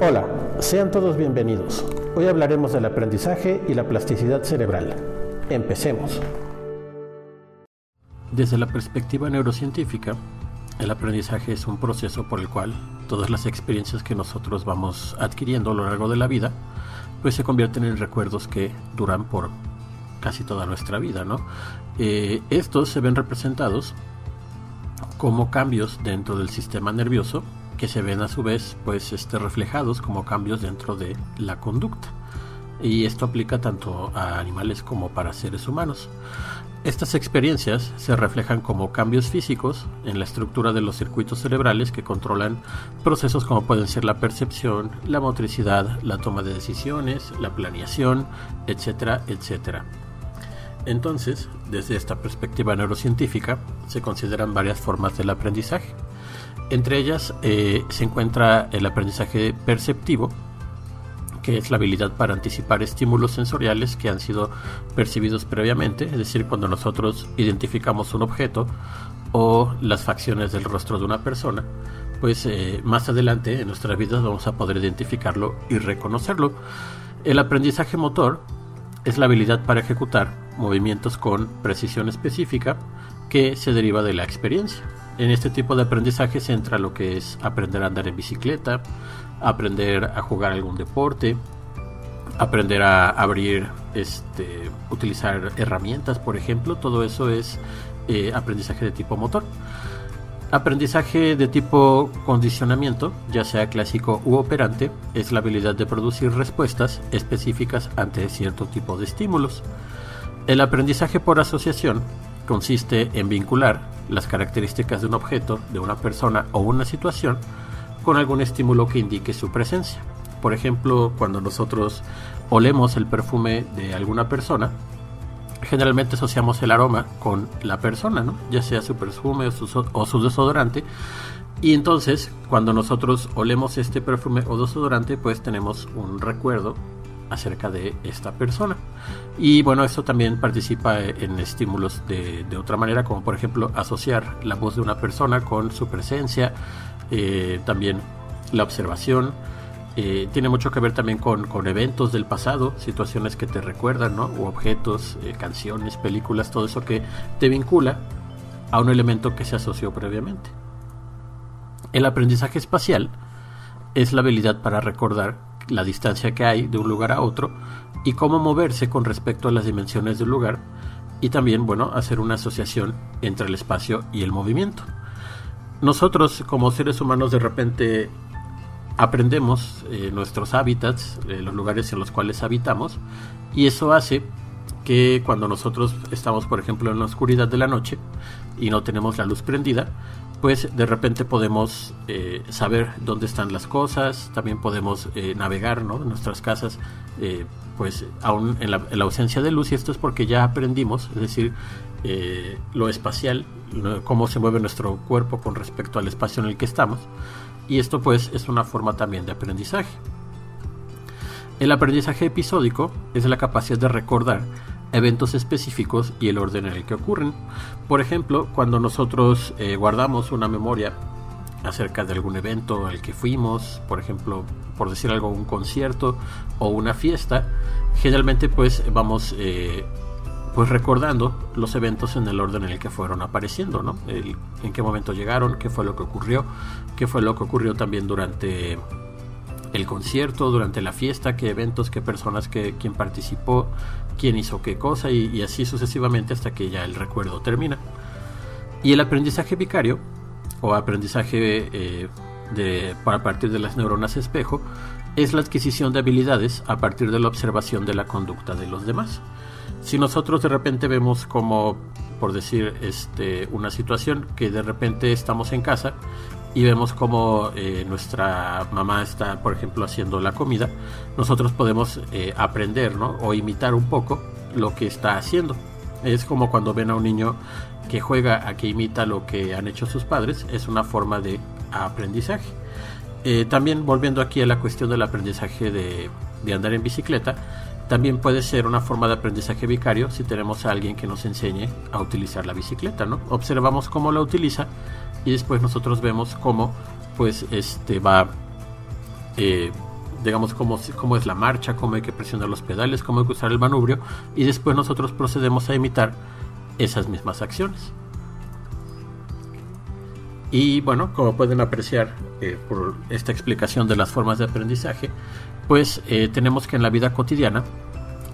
Hola, sean todos bienvenidos. Hoy hablaremos del aprendizaje y la plasticidad cerebral. Empecemos. Desde la perspectiva neurocientífica, el aprendizaje es un proceso por el cual todas las experiencias que nosotros vamos adquiriendo a lo largo de la vida, pues se convierten en recuerdos que duran por casi toda nuestra vida, ¿no? Eh, estos se ven representados como cambios dentro del sistema nervioso que se ven a su vez pues este, reflejados como cambios dentro de la conducta. Y esto aplica tanto a animales como para seres humanos. Estas experiencias se reflejan como cambios físicos en la estructura de los circuitos cerebrales que controlan procesos como pueden ser la percepción, la motricidad, la toma de decisiones, la planeación, etcétera, etcétera. Entonces, desde esta perspectiva neurocientífica, se consideran varias formas del aprendizaje. Entre ellas eh, se encuentra el aprendizaje perceptivo, que es la habilidad para anticipar estímulos sensoriales que han sido percibidos previamente, es decir, cuando nosotros identificamos un objeto o las facciones del rostro de una persona, pues eh, más adelante en nuestras vidas vamos a poder identificarlo y reconocerlo. El aprendizaje motor es la habilidad para ejecutar movimientos con precisión específica que se deriva de la experiencia. En este tipo de aprendizaje se entra lo que es aprender a andar en bicicleta, aprender a jugar algún deporte, aprender a abrir, este, utilizar herramientas, por ejemplo. Todo eso es eh, aprendizaje de tipo motor. Aprendizaje de tipo condicionamiento, ya sea clásico u operante, es la habilidad de producir respuestas específicas ante cierto tipo de estímulos. El aprendizaje por asociación consiste en vincular las características de un objeto, de una persona o una situación con algún estímulo que indique su presencia. Por ejemplo, cuando nosotros olemos el perfume de alguna persona, generalmente asociamos el aroma con la persona, ¿no? ya sea su perfume o su, o su desodorante. Y entonces, cuando nosotros olemos este perfume o desodorante, pues tenemos un recuerdo acerca de esta persona. Y bueno, esto también participa en estímulos de, otra manera, como por ejemplo asociar la voz de una persona con su presencia, eh, también la observación. Eh, tiene mucho que ver también con, eventos del pasado, situaciones que te recuerdan, ¿no? O objetos, eh, canciones, películas, todo eso que te vincula a un elemento que se asoció previamente. El aprendizaje espacial es la habilidad para recordar la distancia que hay de un lugar a otro y cómo moverse con respecto a las dimensiones del lugar y también, bueno, hacer una asociación entre el espacio y el movimiento. Nosotros como seres humanos de repente aprendemos eh, nuestros hábitats, eh, los lugares en los cuales habitamos y eso hace que cuando nosotros estamos, por ejemplo, en la oscuridad de la noche y no tenemos la luz prendida, pues de repente podemos eh, saber dónde están las cosas, también podemos eh, navegar ¿no? en nuestras casas, eh, pues aún en la, ausencia de luz, y esto es porque ya aprendimos, es decir, lo espacial, cómo se mueve nuestro cuerpo con respecto al espacio en el que estamos, y esto pues es una forma también de aprendizaje. El aprendizaje episódico es la capacidad de recordar eventos específicos y el orden en el que ocurren. Por ejemplo, cuando nosotros eh, guardamos una memoria acerca de algún evento al que fuimos, por ejemplo, por decir algo, un concierto o una fiesta, generalmente pues vamos eh, pues recordando los eventos en el orden en el que fueron apareciendo, ¿no? en qué momento llegaron, qué fue lo que ocurrió, qué fue lo que ocurrió también durante el concierto, durante la fiesta, qué eventos, qué personas, qué, quién participó, quién hizo qué cosa y, así sucesivamente hasta que ya el recuerdo termina. Y el aprendizaje vicario o aprendizaje eh, de, para partir de las neuronas espejo es la adquisición de habilidades a partir de la observación de la conducta de los demás. Si nosotros de repente vemos como, por decir, este, una situación que de repente estamos en casa y vemos como eh, nuestra mamá está, por ejemplo, haciendo la comida, nosotros podemos eh, aprender ¿no? o imitar un poco lo que está haciendo. Es como cuando ven a un niño que juega a que imita lo que han hecho sus padres, es una forma de aprendizaje. Eh, también volviendo aquí a la cuestión del aprendizaje de, de andar en bicicleta, también puede ser una forma de aprendizaje vicario si tenemos a alguien que nos enseñe a utilizar la bicicleta, ¿no? Observamos cómo la utiliza y después nosotros vemos cómo pues este va eh, digamos cómo, cómo es la marcha, cómo hay que presionar los pedales, cómo hay que usar el manubrio y después nosotros procedemos a imitar esas mismas acciones. Y bueno, como pueden apreciar eh, por esta explicación de las formas de aprendizaje, pues eh, tenemos que en la vida cotidiana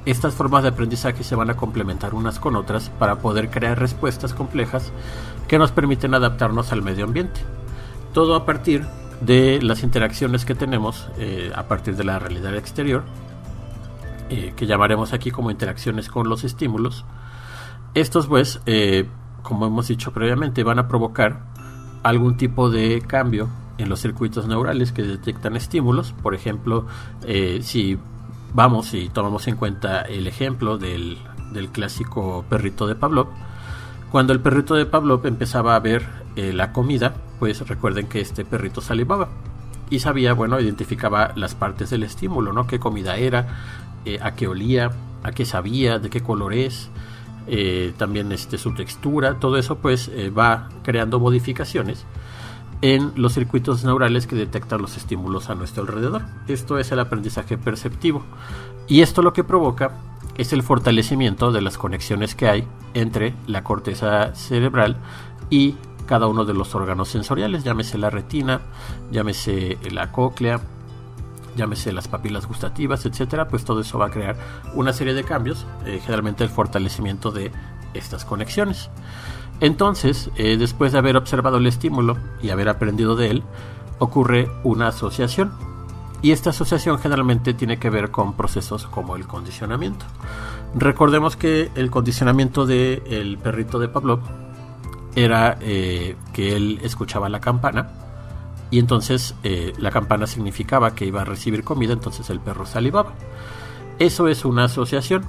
estas formas de aprendizaje se van a complementar unas con otras para poder crear respuestas complejas que nos permiten adaptarnos al medio ambiente. Todo a partir de las interacciones que tenemos eh, a partir de la realidad exterior, que llamaremos aquí como interacciones con los estímulos. Estos pues, como hemos dicho previamente, van a provocar algún tipo de cambio en los circuitos neurales que detectan estímulos. Por ejemplo, eh, si vamos y tomamos en cuenta el ejemplo del, clásico perrito de Pavlov, cuando el perrito de Pavlov empezaba a ver eh, la comida, pues recuerden que este perrito salivaba y sabía, bueno, identificaba las partes del estímulo, ¿no? Qué comida era, eh, a qué olía, a qué sabía, de qué color es, eh, también este, su textura, todo eso pues va creando modificaciones en los circuitos neurales que detectan los estímulos a nuestro alrededor. Esto es el aprendizaje perceptivo y esto lo que provoca es el fortalecimiento de las conexiones que hay entre la corteza cerebral y cada uno de los órganos sensoriales, llámese la retina, llámese la cóclea, llámese las papilas gustativas, etcétera, pues todo eso va a crear una serie de cambios, eh, generalmente el fortalecimiento de estas conexiones. Entonces, eh, después de haber observado el estímulo y haber aprendido de él, ocurre una asociación. Y esta asociación generalmente tiene que ver con procesos como el condicionamiento. Recordemos que el condicionamiento del perrito de Pavlov era eh, que él escuchaba la campana y entonces eh, la campana significaba que iba a recibir comida, entonces el perro salivaba. Eso es una asociación,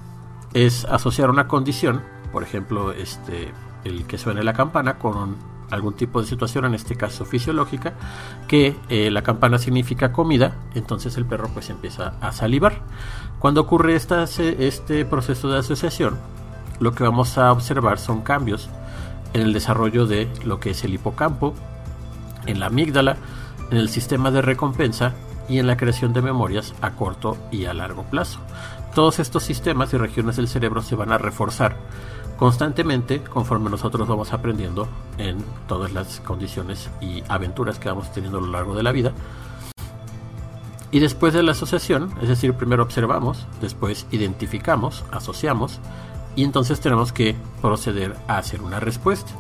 es asociar una condición, por ejemplo, este, el que suene la campana con algún tipo de situación, en este caso fisiológica, que eh, la campana significa comida, entonces el perro pues empieza a salivar. Cuando ocurre esta, este proceso de asociación, lo que vamos a observar son cambios en el desarrollo de lo que es el hipocampo, en la amígdala, en el sistema de recompensa y en la creación de memorias a corto y a largo plazo. Todos estos sistemas y regiones del cerebro se van a reforzar constantemente conforme nosotros vamos aprendiendo en todas las condiciones y aventuras que vamos teniendo a lo largo de la vida. Y después de la asociación, es decir, primero observamos, después identificamos, asociamos y entonces tenemos que proceder a hacer una respuesta.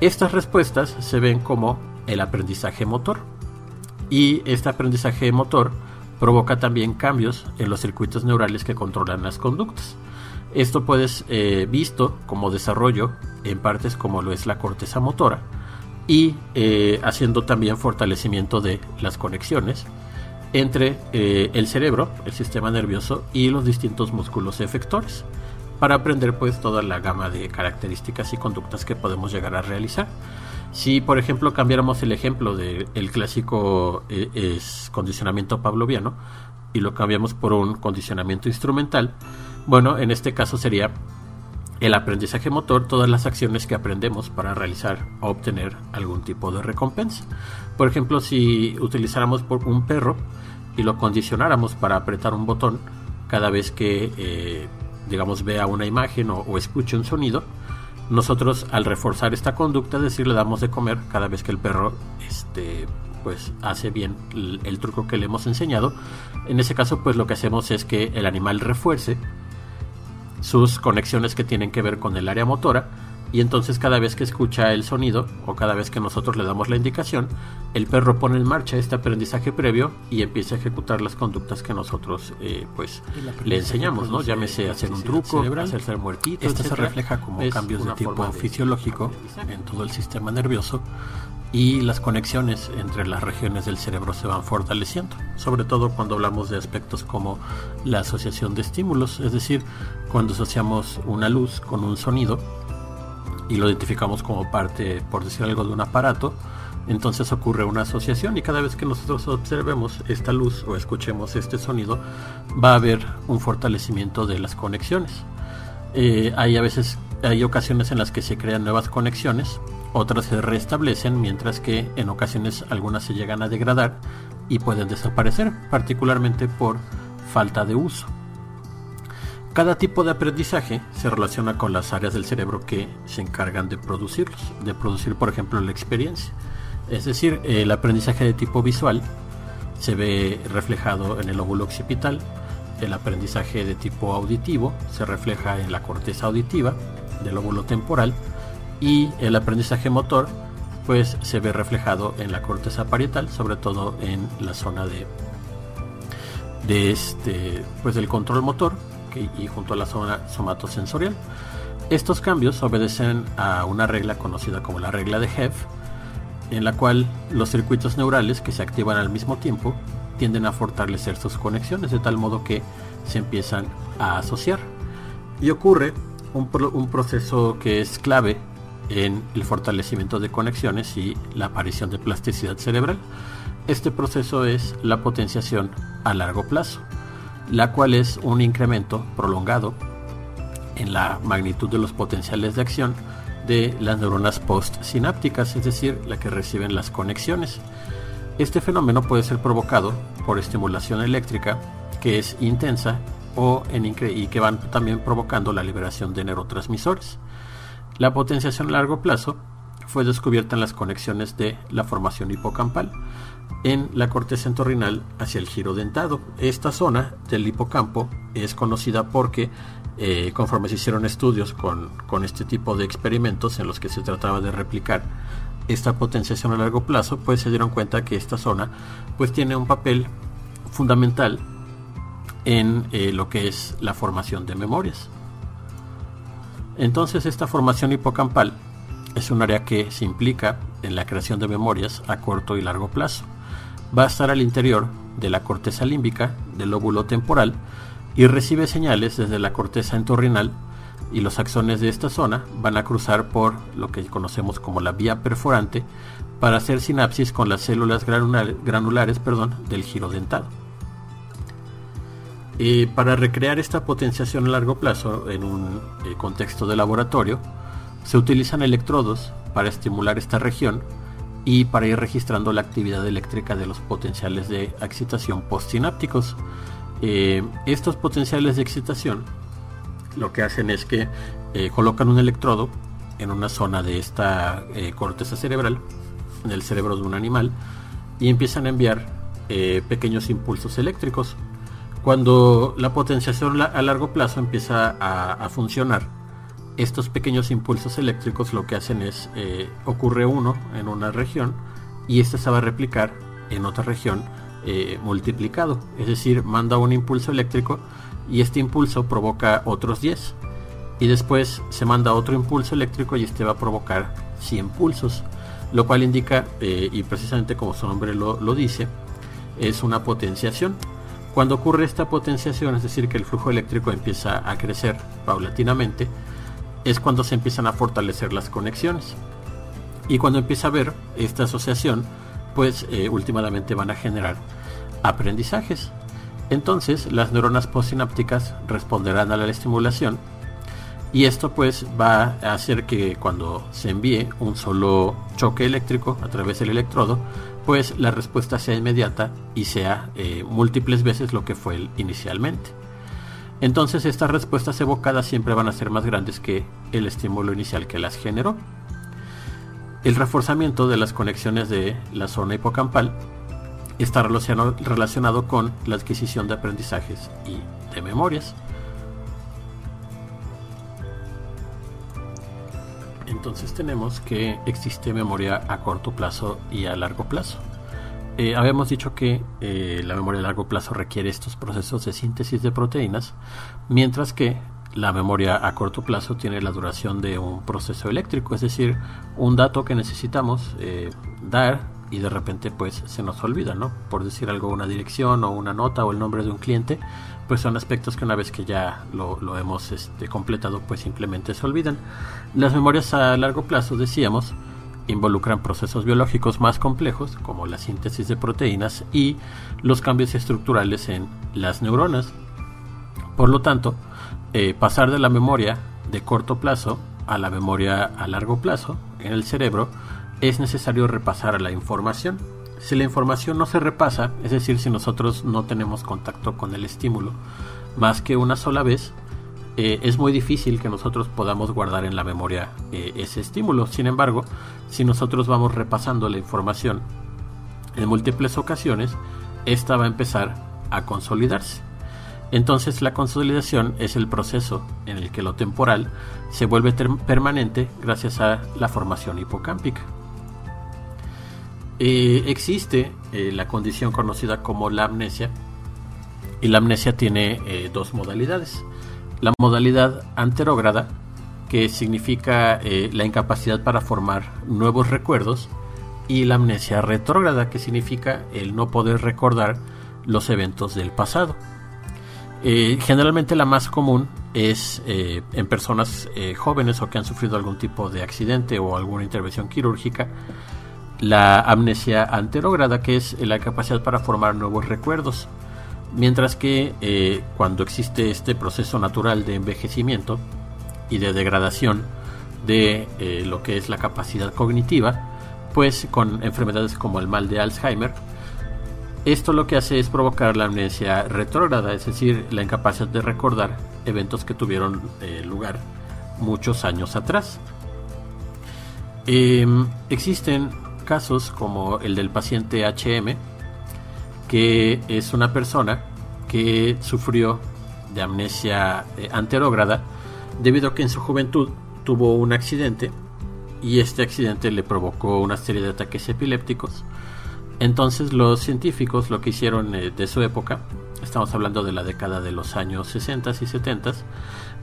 Estas respuestas se ven como el aprendizaje motor. Y este aprendizaje motor provoca también cambios en los circuitos neurales que controlan las conductas. Esto puede ser eh, visto como desarrollo en partes como lo es la corteza motora y eh, haciendo también fortalecimiento de las conexiones entre eh, el cerebro, el sistema nervioso y los distintos músculos efectores para aprender pues toda la gama de características y conductas que podemos llegar a realizar. Si, por ejemplo, cambiáramos el ejemplo del clásico eh, es condicionamiento pavloviano y lo cambiamos por un condicionamiento instrumental, bueno, en este caso sería el aprendizaje motor, todas las acciones que aprendemos para realizar o obtener algún tipo de recompensa. Por ejemplo, si utilizáramos por un perro y lo condicionáramos para apretar un botón cada vez que, eh, digamos, vea una imagen o escuche un sonido, nosotros al reforzar esta conducta, es decir, le damos de comer cada vez que el perro este, pues hace bien el, truco que le hemos enseñado. En ese caso, pues lo que hacemos es que el animal refuerce sus conexiones que tienen que ver con el área motora y entonces cada vez que escucha el sonido o cada vez que nosotros le damos la indicación, el perro pone en marcha este aprendizaje previo y empieza a ejecutar las conductas que nosotros eh, pues le enseñamos, ¿no? Llámese hacer un truco, hacerse el muertito. Esto se refleja como cambios de tipo fisiológico en todo el sistema nervioso y las conexiones entre las regiones del cerebro se van fortaleciendo, sobre todo cuando hablamos de aspectos como la asociación de estímulos, es decir, cuando asociamos una luz con un sonido, y lo identificamos como parte, por decir algo, de un aparato, entonces ocurre una asociación y cada vez que nosotros observemos esta luz o escuchemos este sonido, va a haber un fortalecimiento de las conexiones. Eh, hay a veces, hay ocasiones en las que se crean nuevas conexiones, otras se restablecen, mientras que en ocasiones algunas se llegan a degradar y pueden desaparecer, particularmente por falta de uso. Cada tipo de aprendizaje se relaciona con las áreas del cerebro que se encargan de producirlos, de producir por ejemplo la experiencia. Es decir, el aprendizaje de tipo visual se ve reflejado en el óvulo occipital, el aprendizaje de tipo auditivo se refleja en la corteza auditiva del óvulo temporal y el aprendizaje motor pues se ve reflejado en la corteza parietal, sobre todo en la zona de, este pues del control motor y junto a la zona somatosensorial. Estos cambios obedecen a una regla conocida como la regla de Hebb, en la cual los circuitos neurales que se activan al mismo tiempo tienden a fortalecer sus conexiones de tal modo que se empiezan a asociar. Y ocurre un proceso que es clave en el fortalecimiento de conexiones y la aparición de plasticidad cerebral. Este proceso es la potenciación a largo plazo la cual es un incremento prolongado en la magnitud de los potenciales de acción de las neuronas postsinápticas, es decir, la que reciben las conexiones. Este fenómeno puede ser provocado por estimulación eléctrica que es intensa o en y que van también provocando la liberación de neurotransmisores. La potenciación a largo plazo fue descubierta en las conexiones de la formación hipocampal, en la corteza entorrinal hacia el giro dentado. Esta zona del hipocampo es conocida porque eh, conforme se hicieron estudios con, con, este tipo de experimentos en los que se trataba de replicar esta potenciación a largo plazo, pues se dieron cuenta que esta zona pues tiene un papel fundamental en eh, lo que es la formación de memorias. Entonces esta formación hipocampal es un área que se implica en la creación de memorias a corto y largo plazo va a estar al interior de la corteza límbica del lóbulo temporal y recibe señales desde la corteza entorrinal y los axones de esta zona van a cruzar por lo que conocemos como la vía perforante para hacer sinapsis con las células granulares, del giro dentado. Para recrear esta potenciación a largo plazo en un eh, contexto de laboratorio, se utilizan electrodos para estimular esta región y para ir registrando la actividad eléctrica de los potenciales de excitación postsinápticos. Eh, estos potenciales de excitación lo que hacen es que eh, colocan un electrodo en una zona de esta corteza cerebral, en el cerebro de un animal, y empiezan a enviar pequeños impulsos eléctricos. Cuando la potenciación a largo plazo empieza a funcionar, estos pequeños impulsos eléctricos lo que hacen es, eh, ocurre uno en una región y este se va a replicar en otra región eh, multiplicado. Es decir, manda un impulso eléctrico y este impulso provoca otros 10. Y después se manda otro impulso eléctrico y este va a provocar 100 pulsos. Lo cual indica, eh, y precisamente como su nombre lo, lo dice, es una potenciación. Cuando ocurre esta potenciación, es decir, que el flujo eléctrico empieza a crecer paulatinamente, es cuando se empiezan a fortalecer las conexiones. Y cuando empieza a haber esta asociación, pues eh, últimamente van a generar aprendizajes. Entonces las neuronas postsinápticas responderán a la estimulación y esto pues va a hacer que cuando se envíe un solo choque eléctrico a través del electrodo, pues la respuesta sea inmediata y sea eh, múltiples veces lo que fue inicialmente entonces estas respuestas evocadas siempre van a ser más grandes que el estímulo inicial que las generó. El reforzamiento de las conexiones de la zona hipocampal está relacionado con la adquisición de aprendizajes y de memorias. Entonces tenemos que existe memoria a corto plazo y a largo plazo. Eh, habíamos dicho que eh, la memoria a largo plazo requiere estos procesos de síntesis de proteínas, mientras que la memoria a corto plazo tiene la duración de un proceso eléctrico, es decir, un dato que necesitamos eh, dar y de repente pues se nos olvida, ¿no? Por decir algo, una dirección o una nota o el nombre de un cliente, pues son aspectos que una vez que ya lo, lo hemos este, completado pues simplemente se olvidan. Las memorias a largo plazo, decíamos, involucran procesos biológicos más complejos como la síntesis de proteínas y los cambios estructurales en las neuronas. Por lo tanto, eh, pasar de la memoria de corto plazo a la memoria a largo plazo en el cerebro es necesario repasar la información si la información no se repasa, es decir, si nosotros no tenemos contacto con el estímulo más que una sola vez, eh, es muy difícil que nosotros podamos guardar en la memoria eh, ese estímulo. Sin embargo, si nosotros vamos repasando la información en múltiples ocasiones, esta va a empezar a consolidarse. Entonces la consolidación es el proceso en el que lo temporal se vuelve permanente gracias a la formación hipocámpica. Eh, existe eh, la condición conocida como la amnesia y la amnesia tiene eh, dos modalidades. La modalidad anterógrada, que significa la incapacidad para formar nuevos recuerdos, y la amnesia retrógrada, que significa el no poder recordar los eventos del pasado. generalmente la más común es en personas jóvenes o que han sufrido algún tipo de accidente o alguna intervención quirúrgica la amnesia anterógrada, que es la capacidad para formar nuevos recuerdos. Mientras que eh, cuando existe este proceso natural de envejecimiento y de degradación de eh, lo que es la capacidad cognitiva, pues con enfermedades como el mal de Alzheimer, esto lo que hace es provocar la amnesia retrógrada, es decir, la incapacidad de recordar eventos que tuvieron eh, lugar muchos años atrás. Em, existen casos como el del paciente HM, que es una persona que sufrió de amnesia eh, anterógrada debido a que en su juventud tuvo un accidente y este accidente le provocó una serie de ataques epilépticos. Entonces los científicos lo que hicieron eh, de su época, estamos hablando de la década de los años 60 y 70,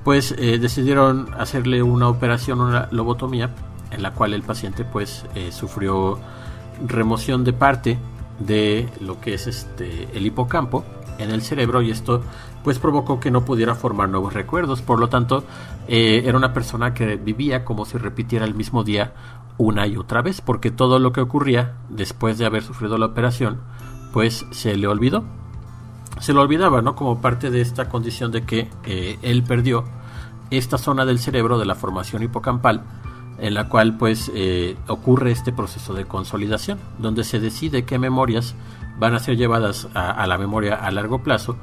pues eh, decidieron hacerle una operación, una lobotomía, en la cual el paciente pues eh, sufrió remoción de parte de lo que es este el hipocampo en el cerebro y esto pues provocó que no pudiera formar nuevos recuerdos. Por lo tanto eh, era una persona que vivía como si repitiera el mismo día una y otra vez porque todo lo que ocurría después de haber sufrido la operación pues se le olvidó. Se lo olvidaba no como parte de esta condición de que eh, él perdió esta zona del cerebro de la formación hipocampal en la cual pues eh, ocurre este proceso de consolidación, donde se decide qué memorias van a ser llevadas a, la memoria a largo plazo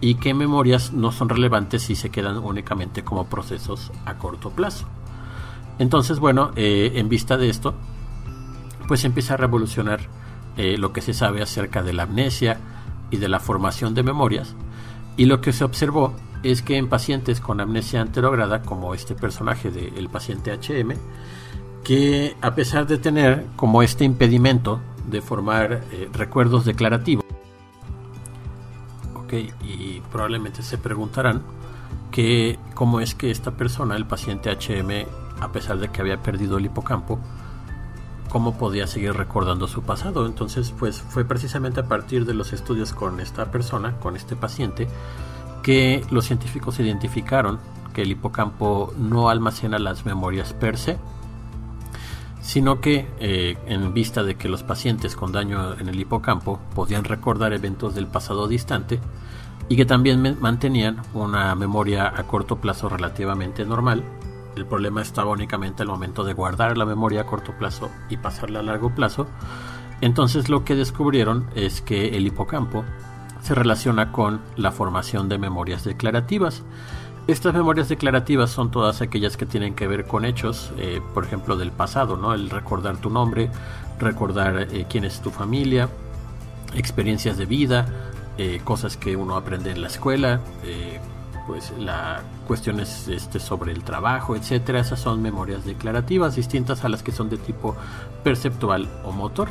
y qué memorias no son relevantes si se quedan únicamente como procesos a corto plazo. Entonces, bueno, eh, en vista de esto, pues empieza a revolucionar eh, lo que se sabe acerca de la amnesia y de la formación de memorias, y lo que se observó es que en pacientes con amnesia anterograda, como este personaje del paciente HM, que a pesar de tener como este impedimento de formar eh, recuerdos declarativos, ok, y probablemente se preguntarán que cómo es que esta persona, el paciente HM, a pesar de que había perdido el hipocampo, cómo podía seguir recordando su pasado. Entonces, pues fue precisamente a partir de los estudios con esta persona, con este paciente, que los científicos identificaron que el hipocampo no almacena las memorias per se, sino que eh, en vista de que los pacientes con daño en el hipocampo podían recordar eventos del pasado distante y que también mantenían una memoria a corto plazo relativamente normal, el problema estaba únicamente al momento de guardar la memoria a corto plazo y pasarla a largo plazo, entonces lo que descubrieron es que el hipocampo se relaciona con la formación de memorias declarativas. Estas memorias declarativas son todas aquellas que tienen que ver con hechos, eh, por ejemplo, del pasado, ¿no? El recordar tu nombre, recordar eh, quién es tu familia, experiencias de vida, eh, cosas que uno aprende en la escuela, pues la cuestiones este, sobre el trabajo, etcétera. Esas son memorias declarativas distintas a las que son de tipo perceptual o motor.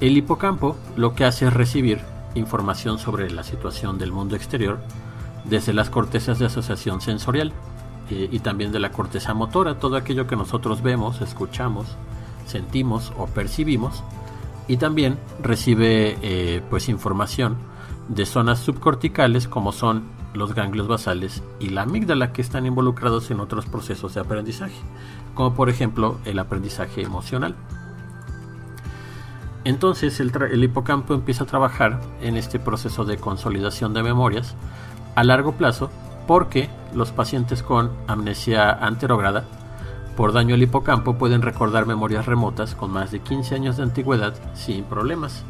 El hipocampo lo que hace es recibir información sobre la situación del mundo exterior desde las cortezas de asociación sensorial eh, y también de la corteza motora, todo aquello que nosotros vemos, escuchamos, sentimos o percibimos, y también recibe eh, pues información de zonas subcorticales como son los ganglios basales y la amígdala que están involucrados en otros procesos de aprendizaje, como por ejemplo el aprendizaje emocional. Entonces el, hipocampo empieza a trabajar en este proceso de consolidación de memorias a largo plazo porque los pacientes con amnesia anterograda por daño al hipocampo pueden recordar memorias remotas con más de 15 años de antigüedad sin problemas,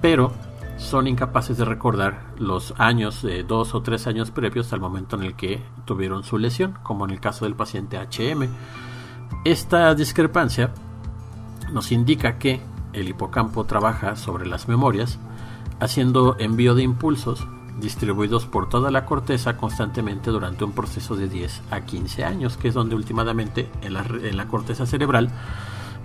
pero son incapaces de recordar los años, de dos o tres años previos al momento en el que tuvieron su lesión, como en el caso del paciente HM. Esta discrepancia nos indica que el hipocampo trabaja sobre las memorias, haciendo envío de impulsos distribuidos por toda la corteza constantemente durante un proceso de 10 a 15 años, que es donde últimamente en la, corteza cerebral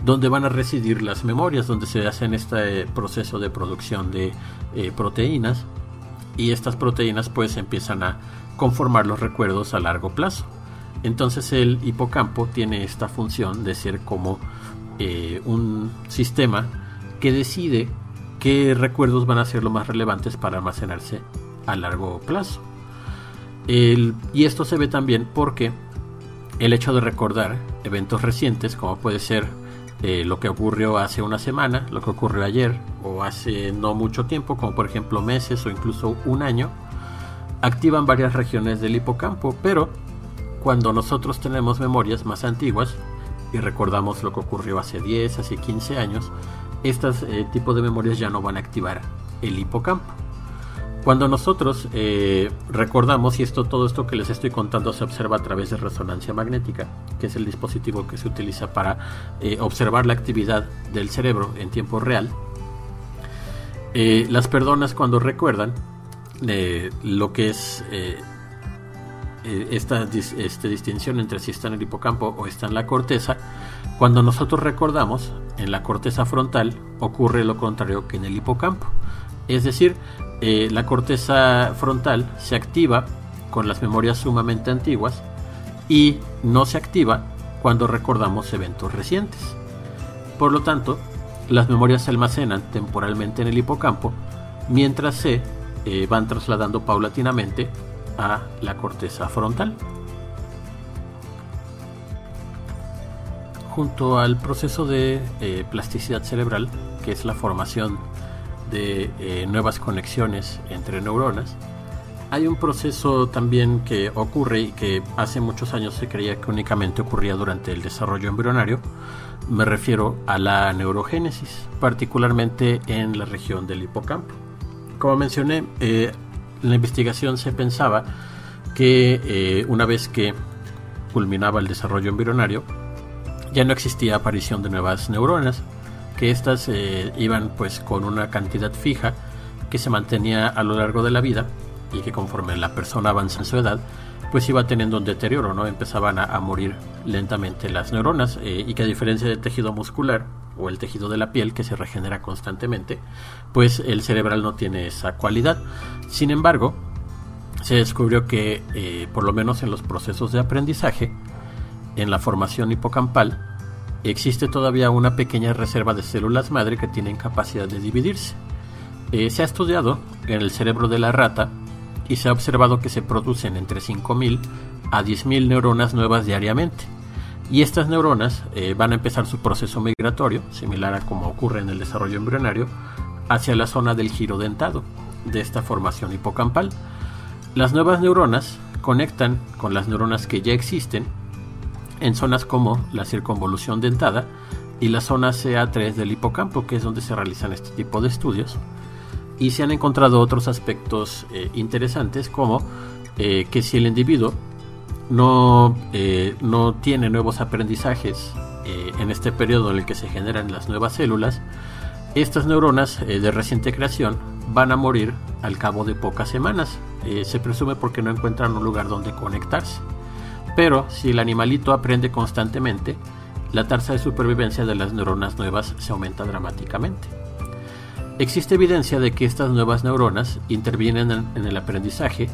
donde van a residir las memorias, donde se hacen este proceso de producción de eh, proteínas y estas proteínas pues empiezan a conformar los recuerdos a largo plazo. Entonces el hipocampo tiene esta función de ser como eh, un sistema que decide qué recuerdos van a ser los más relevantes para almacenarse a largo plazo. y esto se ve también porque el hecho de recordar eventos recientes, como puede ser eh, lo que ocurrió hace una semana, lo que ocurrió ayer o hace no mucho tiempo, como por ejemplo meses o incluso un año, activan varias regiones del hipocampo, pero cuando nosotros tenemos memorias más antiguas y recordamos lo que ocurrió hace 10, hace 15 años, estos eh, tipos de memorias ya no van a activar el hipocampo. Cuando nosotros eh, recordamos, y esto, todo esto que les estoy contando se observa a través de resonancia magnética, que es el dispositivo que se utiliza para eh, observar la actividad del cerebro en tiempo real, las personas cuando recuerdan lo que es esta este, distinción entre si está en el hipocampo o está en la corteza, cuando nosotros recordamos, en la corteza frontal ocurre lo contrario que en el hipocampo. Es decir, eh, la corteza frontal se activa con las memorias sumamente antiguas y no se activa cuando recordamos eventos recientes. Por lo tanto, las memorias se almacenan temporalmente en el hipocampo mientras se eh, van trasladando paulatinamente a la corteza frontal. Junto al proceso de eh, plasticidad cerebral, que es la formación de eh, nuevas conexiones entre neuronas, hay un proceso también que ocurre y que hace muchos años se creía que únicamente ocurría durante el desarrollo embrionario. Me refiero a la neurogénesis, particularmente en la región del hipocampo. Como mencioné, eh, en la investigación se pensaba que eh, una vez que culminaba el desarrollo embrionario, ya no existía aparición de nuevas neuronas, que éstas eh, iban pues con una cantidad fija que se mantenía a lo largo de la vida y que conforme la persona avanza en su edad, pues iba teniendo un deterioro, ¿no? Empezaban a, morir lentamente las neuronas eh, y que a diferencia del tejido muscular o el tejido de la piel que se regenera constantemente, pues el cerebral no tiene esa cualidad. Sin embargo, se descubrió que eh, por lo menos en los procesos de aprendizaje, en la formación hipocampal, existe todavía una pequeña reserva de células madre que tienen capacidad de dividirse. Eh, se ha estudiado en el cerebro de la rata y se ha observado que se producen entre 5.000 a 10.000 neuronas nuevas diariamente. Y estas neuronas eh, van a empezar su proceso migratorio, similar a como ocurre en el desarrollo embrionario, hacia la zona del giro dentado de esta formación hipocampal. Las nuevas neuronas conectan con las neuronas que ya existen en zonas como la circunvolución dentada y la zona CA3 del hipocampo, que es donde se realizan este tipo de estudios. Y se han encontrado otros aspectos eh, interesantes como eh, que si el individuo no, eh, no tiene nuevos aprendizajes en este periodo en el que se generan las nuevas células, estas neuronas de reciente creación van a morir al cabo de pocas semanas. se presume porque no encuentran un lugar donde conectarse. Pero si el animalito aprende constantemente, la tasa de supervivencia de las neuronas nuevas se aumenta dramáticamente. Existe evidencia de que estas nuevas neuronas intervienen en el aprendizaje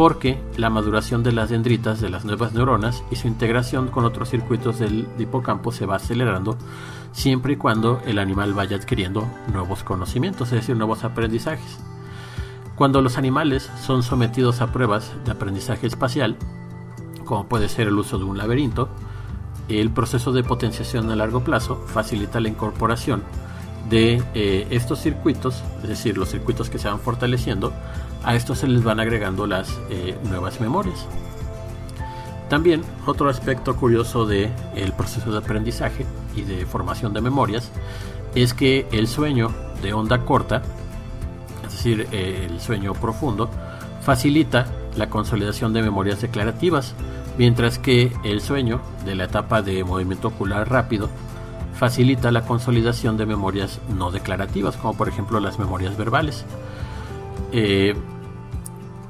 porque la maduración de las dendritas de las nuevas neuronas y su integración con otros circuitos del hipocampo se va acelerando siempre y cuando el animal vaya adquiriendo nuevos conocimientos, es decir, nuevos aprendizajes. Cuando los animales son sometidos a pruebas de aprendizaje espacial, como puede ser el uso de un laberinto, el proceso de potenciación a largo plazo facilita la incorporación de eh, estos circuitos, es decir, los circuitos que se van fortaleciendo, a estos se les van agregando las eh, nuevas memorias. También otro aspecto curioso del el proceso de aprendizaje y de formación de memorias es que el sueño de onda corta, es decir, el sueño profundo, facilita la consolidación de memorias declarativas, mientras que el sueño de la etapa de movimiento ocular rápido facilita la consolidación de memorias no declarativas, como por ejemplo las memorias verbales. Eh,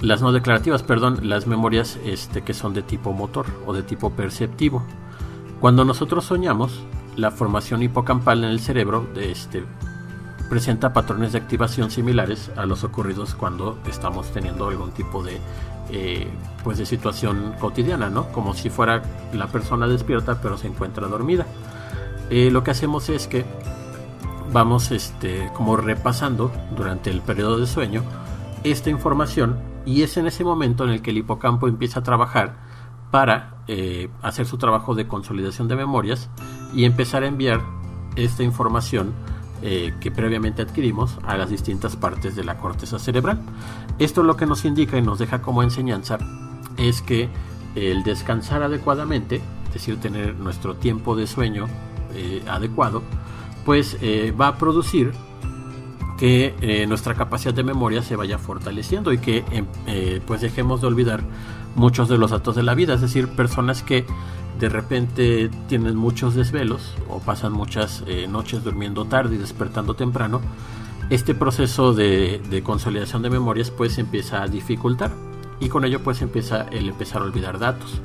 las no declarativas, perdón, las memorias este, que son de tipo motor o de tipo perceptivo. Cuando nosotros soñamos, la formación hipocampal en el cerebro este, presenta patrones de activación similares a los ocurridos cuando estamos teniendo algún tipo de, eh, pues de situación cotidiana, ¿no? Como si fuera la persona despierta pero se encuentra dormida. Eh, lo que hacemos es que vamos este, como repasando durante el periodo de sueño esta información y es en ese momento en el que el hipocampo empieza a trabajar para eh, hacer su trabajo de consolidación de memorias y empezar a enviar esta información eh, que previamente adquirimos a las distintas partes de la corteza cerebral. Esto lo que nos indica y nos deja como enseñanza es que el descansar adecuadamente, es decir, tener nuestro tiempo de sueño eh, adecuado, pues va a producir que eh, nuestra capacidad de memoria se vaya fortaleciendo y que em, eh, pues dejemos de olvidar muchos de los datos de la vida, es decir, personas que de repente tienen muchos desvelos o pasan muchas eh, noches durmiendo tarde y despertando temprano, este proceso de, de, consolidación de memorias pues empieza a dificultar y con ello pues empieza el empezar a olvidar datos.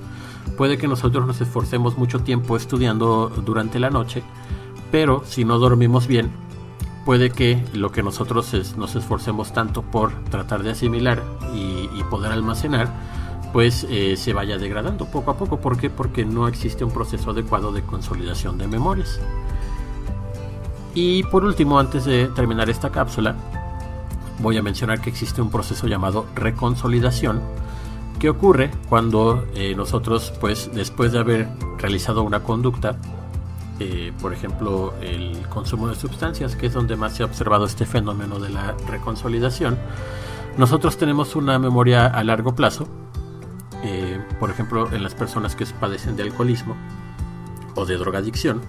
Puede que nosotros nos esforcemos mucho tiempo estudiando durante la noche, pero si no dormimos bien, puede que lo que nosotros nos esforcemos tanto por tratar de asimilar y, poder almacenar, pues eh, se vaya degradando poco a poco. ¿Por qué? Porque no existe un proceso adecuado de consolidación de memorias. Y por último, antes de terminar esta cápsula, voy a mencionar que existe un proceso llamado reconsolidación que ocurre cuando eh, nosotros, pues después de haber realizado una conducta, eh, por ejemplo, el consumo de sustancias, que es donde más se ha observado este fenómeno de la reconsolidación, nosotros tenemos una memoria a largo plazo, eh, por ejemplo, en las personas que padecen de alcoholismo o de drogadicción,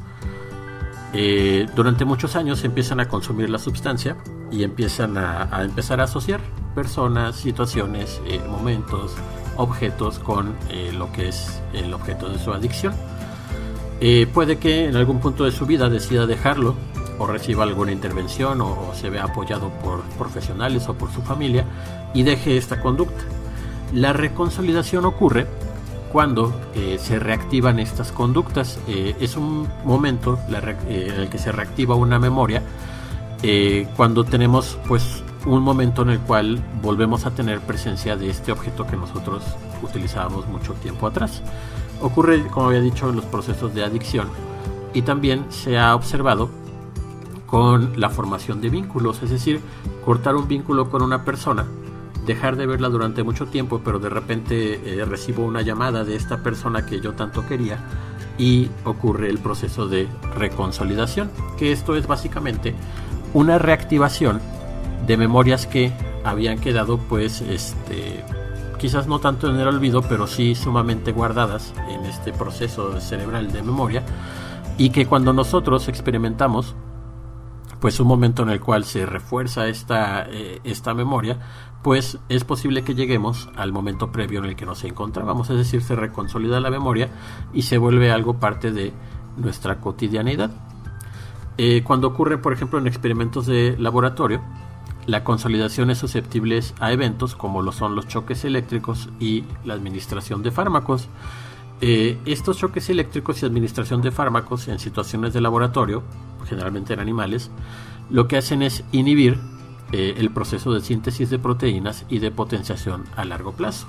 eh, durante muchos años empiezan a consumir la sustancia y empiezan a, a empezar a asociar personas, situaciones, momentos, objetos con lo que es el objeto de su adicción. Eh, puede que en algún punto de su vida decida dejarlo o reciba alguna intervención o, se vea apoyado por profesionales o por su familia y deje esta conducta. La reconsolidación ocurre cuando eh, se reactivan estas conductas. Eh, es un momento en el que se reactiva una memoria cuando tenemos pues un momento en el cual volvemos a tener presencia de este objeto que nosotros utilizábamos mucho tiempo atrás. Ocurre, como había dicho, en los procesos de adicción y también se ha observado con la formación de vínculos, es decir, cortar un vínculo con una persona, dejar de verla durante mucho tiempo, pero de repente eh, recibo una llamada de esta persona que yo tanto quería y ocurre el proceso de reconsolidación, que esto es básicamente una reactivación de memorias que habían quedado pues este quizás no tanto en el olvido, pero sí sumamente guardadas en este proceso cerebral de memoria, y que cuando nosotros experimentamos pues un momento en el cual se refuerza esta, eh, esta memoria, pues es posible que lleguemos al momento previo en el que nos encontrábamos, es decir, se reconsolida la memoria y se vuelve algo parte de nuestra cotidianidad. Eh, cuando ocurre, por ejemplo, en experimentos de laboratorio, la consolidación es susceptible a eventos como lo son los choques eléctricos y la administración de fármacos. Eh, estos choques eléctricos y administración de fármacos en situaciones de laboratorio, generalmente en animales, lo que hacen es inhibir eh, el proceso de síntesis de proteínas y de potenciación a largo plazo,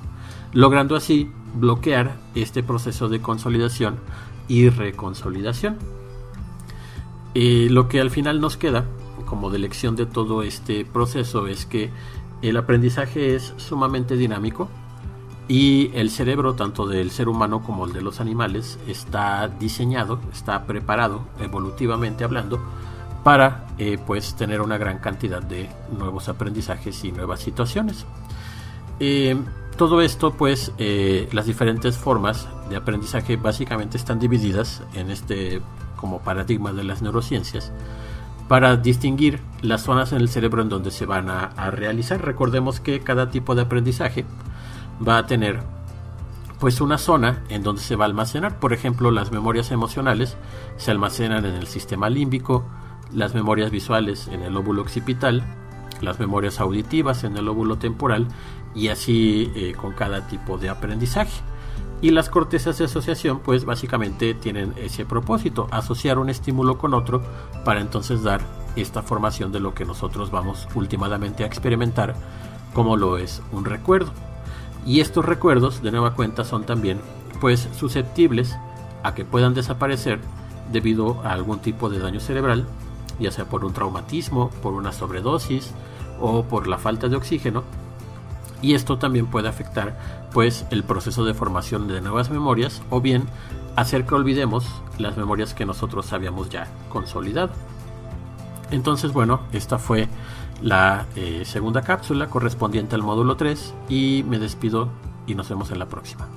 logrando así bloquear este proceso de consolidación y reconsolidación. Eh, lo que al final nos queda como de lección de todo este proceso es que el aprendizaje es sumamente dinámico y el cerebro, tanto del ser humano como el de los animales, está diseñado, está preparado, evolutivamente hablando, para eh, pues tener una gran cantidad de nuevos aprendizajes y nuevas situaciones. Eh, todo esto, pues, eh, las diferentes formas de aprendizaje básicamente están divididas en este como paradigma de las neurociencias para distinguir las zonas en el cerebro en donde se van a, realizar. Recordemos que cada tipo de aprendizaje va a tener pues una zona en donde se va a almacenar. Por ejemplo, las memorias emocionales se almacenan en el sistema límbico, las memorias visuales en el lóbulo occipital, las memorias auditivas en el lóbulo temporal y así eh, con cada tipo de aprendizaje. Y las cortezas de asociación pues básicamente tienen ese propósito, asociar un estímulo con otro para entonces dar esta formación de lo que nosotros vamos últimamente a experimentar como lo es un recuerdo. Y estos recuerdos de nueva cuenta son también pues susceptibles a que puedan desaparecer debido a algún tipo de daño cerebral, ya sea por un traumatismo, por una sobredosis o por la falta de oxígeno y esto también puede afectar pues el proceso de formación de nuevas memorias o bien hacer que olvidemos las memorias que nosotros habíamos ya consolidado. Entonces bueno, esta fue la eh, segunda cápsula correspondiente al módulo 3 y me despido y nos vemos en la próxima.